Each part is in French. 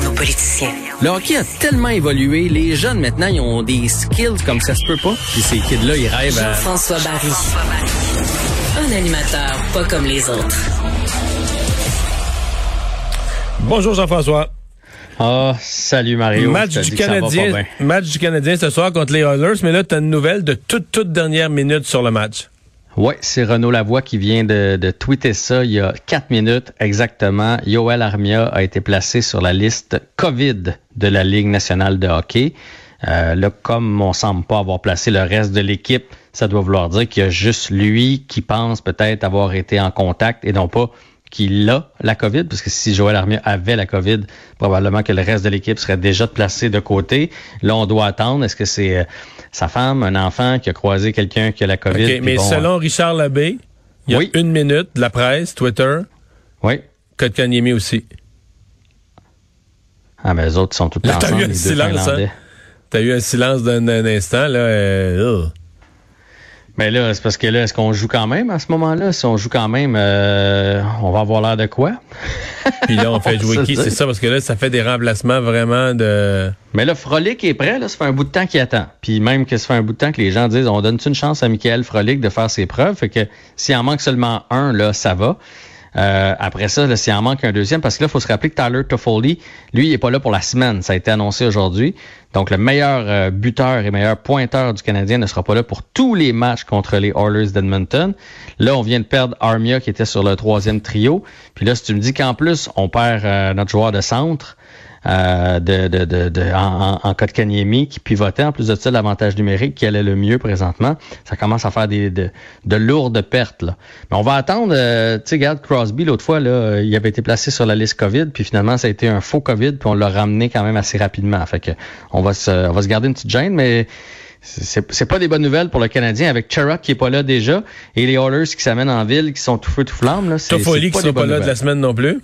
Nos politiciens. Le hockey a tellement évolué, les jeunes maintenant ils ont des skills comme ça se peut pas. Puis ces kids-là, ils rêvent à... Jean-François Barry. Un animateur pas comme les autres. Bonjour Jean-François. Ah, salut Mario. Match du Canadien, match du Canadien ce soir contre les Oilers, mais là tu as une nouvelle de toute toute dernière minute sur le match. Oui, c'est Renaud Lavoie qui vient de, de, tweeter ça il y a quatre minutes exactement. Yoel Armia a été placé sur la liste COVID de la Ligue nationale de hockey. Euh, là, comme on semble pas avoir placé le reste de l'équipe, ça doit vouloir dire qu'il y a juste lui qui pense peut-être avoir été en contact et non pas qu'il a la COVID, parce que si Joël Armia avait la COVID, probablement que le reste de l'équipe serait déjà placé de côté. Là, on doit attendre. Est-ce que c'est euh, sa femme, un enfant qui a croisé quelqu'un qui a la COVID? mais selon Richard Labbé, il y a une minute, la presse, Twitter. Oui. Kotkaniemi aussi. Ah, mais les autres sont tout le temps ensemble, eu un silence, hein? T'as eu un silence d'un instant, là. Euh, mais là, c'est parce que là, est-ce qu'on joue quand même à ce moment-là? Si on joue quand même, euh, on va avoir l'air de quoi? Puis là, on fait jouer qui? C'est ça, parce que là, ça fait des remplacements vraiment de. Mais là, Frolic est prêt, là, ça fait un bout de temps qu'il attend. Puis même que ça fait un bout de temps que les gens disent on donne une chance à Michael Frolic de faire ses preuves? Fait que s'il en manque seulement un, là, ça va. Euh, après ça, s'il en manque un deuxième, parce que là, il faut se rappeler que Tyler Toffoli, lui, il n'est pas là pour la semaine. Ça a été annoncé aujourd'hui. Donc, le meilleur euh, buteur et meilleur pointeur du Canadien ne sera pas là pour tous les matchs contre les Oilers d'Edmonton. Là, on vient de perdre Armia qui était sur le troisième trio. Puis là, si tu me dis qu'en plus, on perd euh, notre joueur de centre, euh, de, de, de, de, en, en, cas de Kanyemi qui pivotait, en plus de ça, l'avantage numérique qui allait le mieux présentement. Ça commence à faire des, de, de lourdes pertes. Là. Mais on va attendre, euh, tu sais, regarde Crosby, l'autre fois, là, il avait été placé sur la liste COVID, puis finalement, ça a été un faux COVID, puis on l'a ramené quand même assez rapidement. Fait que on va se, on va se garder une petite gêne, mais c'est pas des bonnes nouvelles pour le Canadien avec Chirac qui est pas là déjà et les Oilers qui s'amènent en ville qui sont tout feu tout flamme là. Toffoli qui sera pas là de la semaine non plus.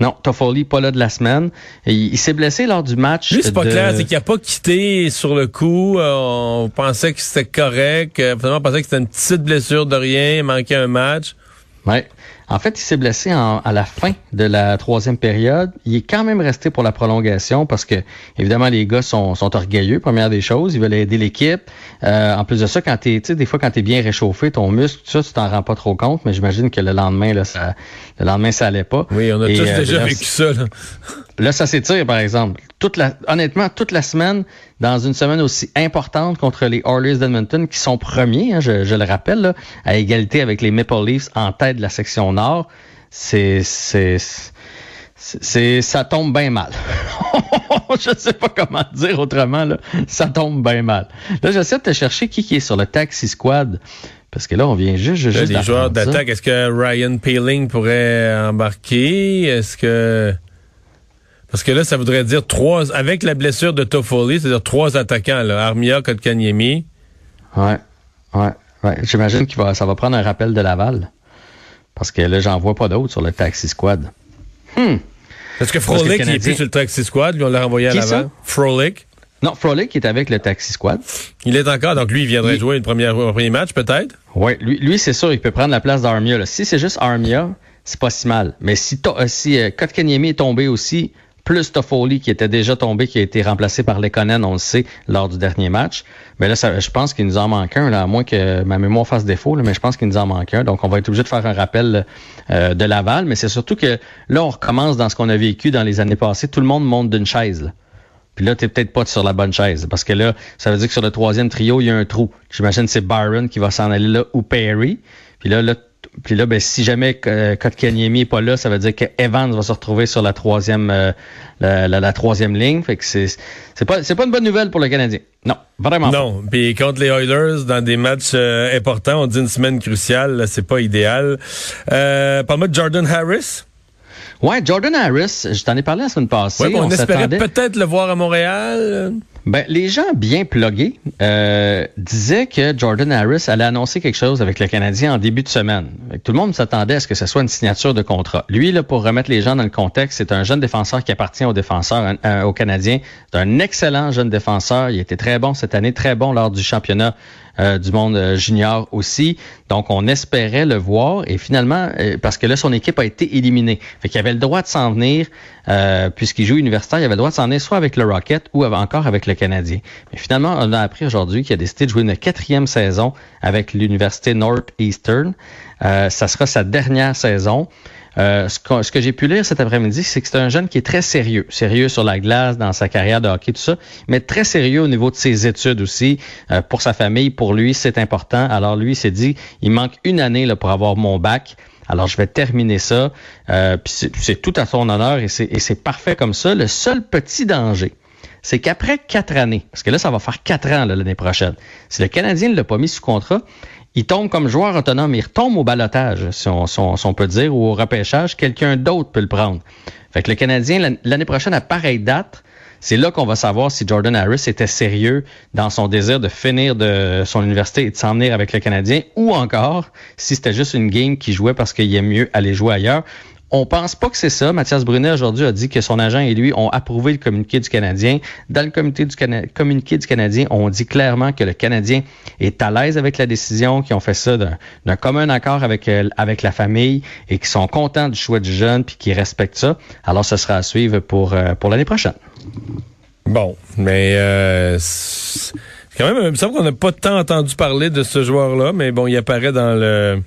Non, Toffoli, pas là de la semaine. il, s'est blessé lors du match. Lui, c'est pas clair, c'est qu'il a pas quitté sur le coup. Euh, on pensait que c'était correct. Euh, finalement, on pensait que c'était une petite blessure de rien, il manquait un match. Ouais. En fait, il s'est blessé à la fin de la troisième période. Il est quand même resté pour la prolongation parce que, évidemment, les gars sont, sont orgueilleux, première des choses. Ils veulent aider l'équipe. Euh, en plus de ça, quand t'es, tu sais, des fois, quand t'es bien réchauffé, ton muscle, tout ça, tu t'en rends pas trop compte, mais j'imagine que le lendemain, là, ça, le lendemain, ça allait pas. Oui, on a tous euh, déjà vécu ça, là. Là, ça s'étire, par exemple. Toute la, honnêtement, toute la semaine, dans une semaine aussi importante contre les Oilers d'Edmonton, qui sont premiers, hein, je, le rappelle, à égalité avec les Maple Leafs en tête de la section nord, c'est, c'est, c'est, ça tombe bien mal. je sais pas comment dire autrement, là. Ça tombe bien mal. Là, j'essaie de te chercher qui, qui est sur le taxi squad. Parce que là, on vient juste, juste Les joueurs d'attaque, est-ce que Ryan Peeling pourrait embarquer? Est-ce que... Parce que là, ça voudrait dire trois, avec la blessure de Toffoli, c'est-à-dire trois attaquants, là, Armia, Kotkaniemi. Ouais, ouais, ouais. J'imagine que ça va prendre un rappel de Laval. Parce que là, j'en vois pas d'autres sur le taxi squad. Hmm. Est-ce que Frolic, il est plus sur le taxi squad, lui, on l'a renvoyé à Laval? Frolic. Non, Frolic est avec le taxi squad. Il est encore, donc lui, il viendrait jouer une première, un premier match, peut-être? Oui, lui, lui c'est sûr, il peut prendre la place d'Armia. Si c'est juste Armia, c'est pas si mal. Mais si, euh, si euh, est tombé aussi, plus Toffoli qui était déjà tombé, qui a été remplacé par Lekonen, on le sait, lors du dernier match. Mais là, ça, je pense qu'il nous en manque un, là, à moins que ma mémoire fasse défaut, là, mais je pense qu'il nous en manque un. Donc, on va être obligé de faire un rappel euh, de Laval. Mais c'est surtout que là, on recommence dans ce qu'on a vécu dans les années passées. Tout le monde monte d'une chaise. Là. Puis là, t'es peut-être pas sur la bonne chaise. Parce que là, ça veut dire que sur le troisième trio, il y a un trou. J'imagine que c'est Byron qui va s'en aller là ou Perry. Puis là, là puis là, ben, si jamais euh, Kotkaniemi est pas là, ça veut dire que Evans va se retrouver sur la troisième, euh, la, troisième ligne. Fait que c'est, c'est pas, c'est pas une bonne nouvelle pour le Canadien. Non, vraiment. Non. Puis contre les Oilers, dans des matchs euh, importants, on dit une semaine cruciale, c'est pas idéal. Euh, Parle-moi de Jordan Harris. Ouais, Jordan Harris, je t'en ai parlé la semaine passée. Ouais, on, on espérait peut-être le voir à Montréal. Ben, les gens bien plugués euh, disaient que Jordan Harris allait annoncer quelque chose avec le Canadien en début de semaine. Tout le monde s'attendait à ce que ce soit une signature de contrat. Lui, là, pour remettre les gens dans le contexte, c'est un jeune défenseur qui appartient aux défenseurs, euh, aux Canadiens. C'est un excellent jeune défenseur. Il était très bon cette année, très bon lors du championnat euh, du monde euh, junior aussi. Donc, on espérait le voir et finalement, euh, parce que là, son équipe a été éliminée. Fait qu'il avait le droit de s'en venir, puisqu'il joue universitaire, il avait le droit de s'en venir soit avec le Rocket ou encore avec le Canadien. Mais finalement, on a appris aujourd'hui qu'il a décidé de jouer une quatrième saison avec l'Université Northeastern. ça sera sa dernière saison. Euh, ce que, ce que j'ai pu lire cet après-midi, c'est que c'est un jeune qui est très sérieux, sérieux sur la glace, dans sa carrière de hockey, tout ça, mais très sérieux au niveau de ses études aussi. Euh, pour sa famille, pour lui, c'est important. Alors lui, il s'est dit, il manque une année là, pour avoir mon bac. Alors, je vais terminer ça. Euh, c'est tout à son honneur et c'est parfait comme ça. Le seul petit danger, c'est qu'après quatre années, parce que là, ça va faire quatre ans l'année prochaine, si le Canadien ne l'a pas mis sous contrat, il tombe comme joueur autonome, il retombe au balotage, si on, peut dire, ou au repêchage, quelqu'un d'autre peut le prendre. Fait que le Canadien, l'année prochaine, à pareille date, c'est là qu'on va savoir si Jordan Harris était sérieux dans son désir de finir de son université et de s'en venir avec le Canadien, ou encore si c'était juste une game qui jouait parce qu'il aime mieux aller jouer ailleurs. On pense pas que c'est ça. Mathias Brunet aujourd'hui a dit que son agent et lui ont approuvé le communiqué du Canadien. Dans le comité communiqué du Canadien, on dit clairement que le Canadien est à l'aise avec la décision, qu'ils ont fait ça d'un commun accord avec, euh, avec la famille et qu'ils sont contents du choix du jeune puis qu'ils respectent ça. Alors, ce sera à suivre pour, euh, pour l'année prochaine. Bon, mais euh, quand même, il me qu'on n'a pas tant entendu parler de ce joueur-là, mais bon, il apparaît dans le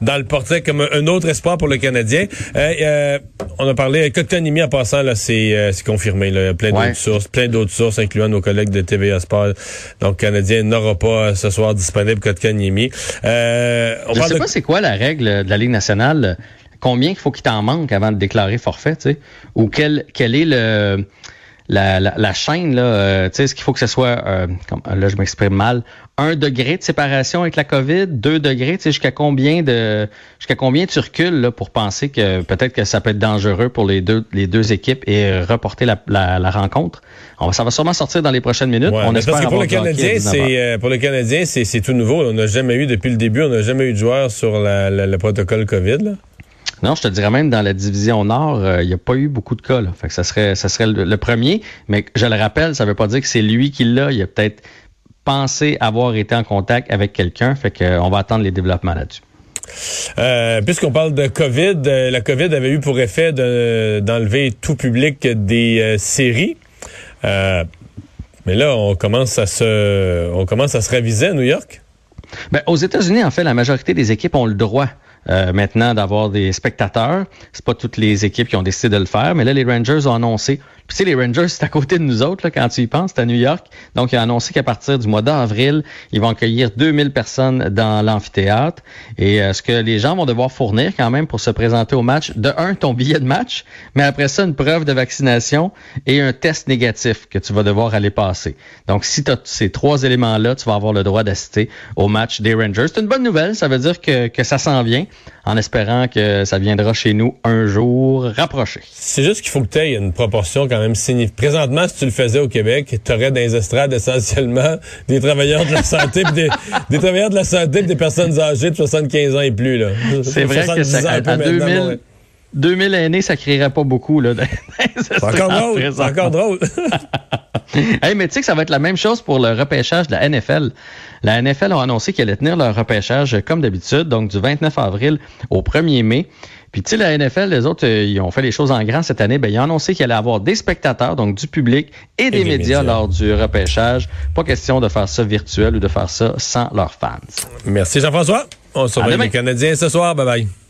dans le portrait comme un autre espoir pour le Canadien. Euh, euh, on a parlé, Kotkaniemi en passant, là, c'est euh, confirmé. Là, plein d'autres sources, plein d'autres sources, incluant nos collègues de TVA Sport. Donc, le Canadien n'aura pas ce soir disponible Kotkaniemi. Euh, on Je sais pas c'est quoi la règle de la Ligue nationale. Combien il faut qu'il t'en manque avant de déclarer forfait, tu sais? Ou quel, quel est le la, la, chaîne, là, euh, tu sais, est-ce qu'il faut que ce soit, euh, comme, là je m'exprime mal, un degré de séparation avec la COVID, deux degrés, tu sais, jusqu'à combien de jusqu'à combien tu recules là, pour penser que peut-être que ça peut être dangereux pour les deux les deux équipes et reporter la, la, rencontre? On va, ça va sûrement sortir dans les prochaines minutes. on espère parce que pour le Canadien, c'est euh, pour le Canadien, c'est tout nouveau. On n'a jamais eu depuis le début, on n'a jamais eu de joueurs sur la, le protocole COVID. Là. Non, je te dirais même dans la division Nord, euh, il n'y a pas eu beaucoup de cas. Là. Fait que ça serait, ça serait le, premier. Mais je le rappelle, ça ne veut pas dire que c'est lui qui l'a. Il a peut-être pensé avoir été en contact avec quelqu'un. Fait qu'on va attendre les développements là-dessus. Euh, Puisqu'on parle de COVID, euh, la COVID avait eu pour effet d'enlever tout public des euh, séries. mais là, on commence à se, on commence à se réviser à New York. Ben, aux États-Unis, en fait, la majorité des équipes ont le droit euh, maintenant d'avoir des spectateurs. C'est pas toutes les équipes qui ont décidé de le faire, mais là, les Rangers ont annoncé. Puis tu sais, les Rangers, c'est à côté de nous autres, là, quand tu y penses, c'est à New York. Donc, ils ont annoncé qu'à partir du mois d'avril, ils vont accueillir 2000 personnes dans l'amphithéâtre. Et euh, ce que les gens vont devoir fournir quand même pour se présenter au match, de un, ton billet de match, mais après ça, une preuve de vaccination et un test négatif que tu vas devoir aller passer. Donc, si tu as ces trois éléments-là, tu vas avoir le droit d'assister au match des Rangers. C'est une bonne nouvelle, ça veut dire que, que ça s'en vient en espérant que ça viendra chez nous un jour rapproché. C'est juste qu'il faut que tu aies une proportion quand même significative. Présentement, si tu le faisais au Québec, tu aurais dans les estrades essentiellement des travailleurs de la santé des, des, travailleurs de la santé des personnes âgées de 75 ans et plus. C'est vrai que ça, à, 2000, 2000 aînés, ça créerait pas beaucoup. là. C'est encore drôle. C'est encore drôle. hey, mais tu sais que ça va être la même chose pour le repêchage de la NFL. La NFL a annoncé qu'elle allait tenir leur repêchage comme d'habitude, donc du 29 avril au 1er mai. Puis tu sais, la NFL, les autres, euh, ils ont fait les choses en grand cette année. Ben, ils ont annoncé qu'il allait avoir des spectateurs, donc du public et, des, médias, lors du repêchage. Pas question de faire ça virtuel ou de faire ça sans leurs fans. Merci Jean-François. On se revoit les Canadiens ce soir. Bye bye.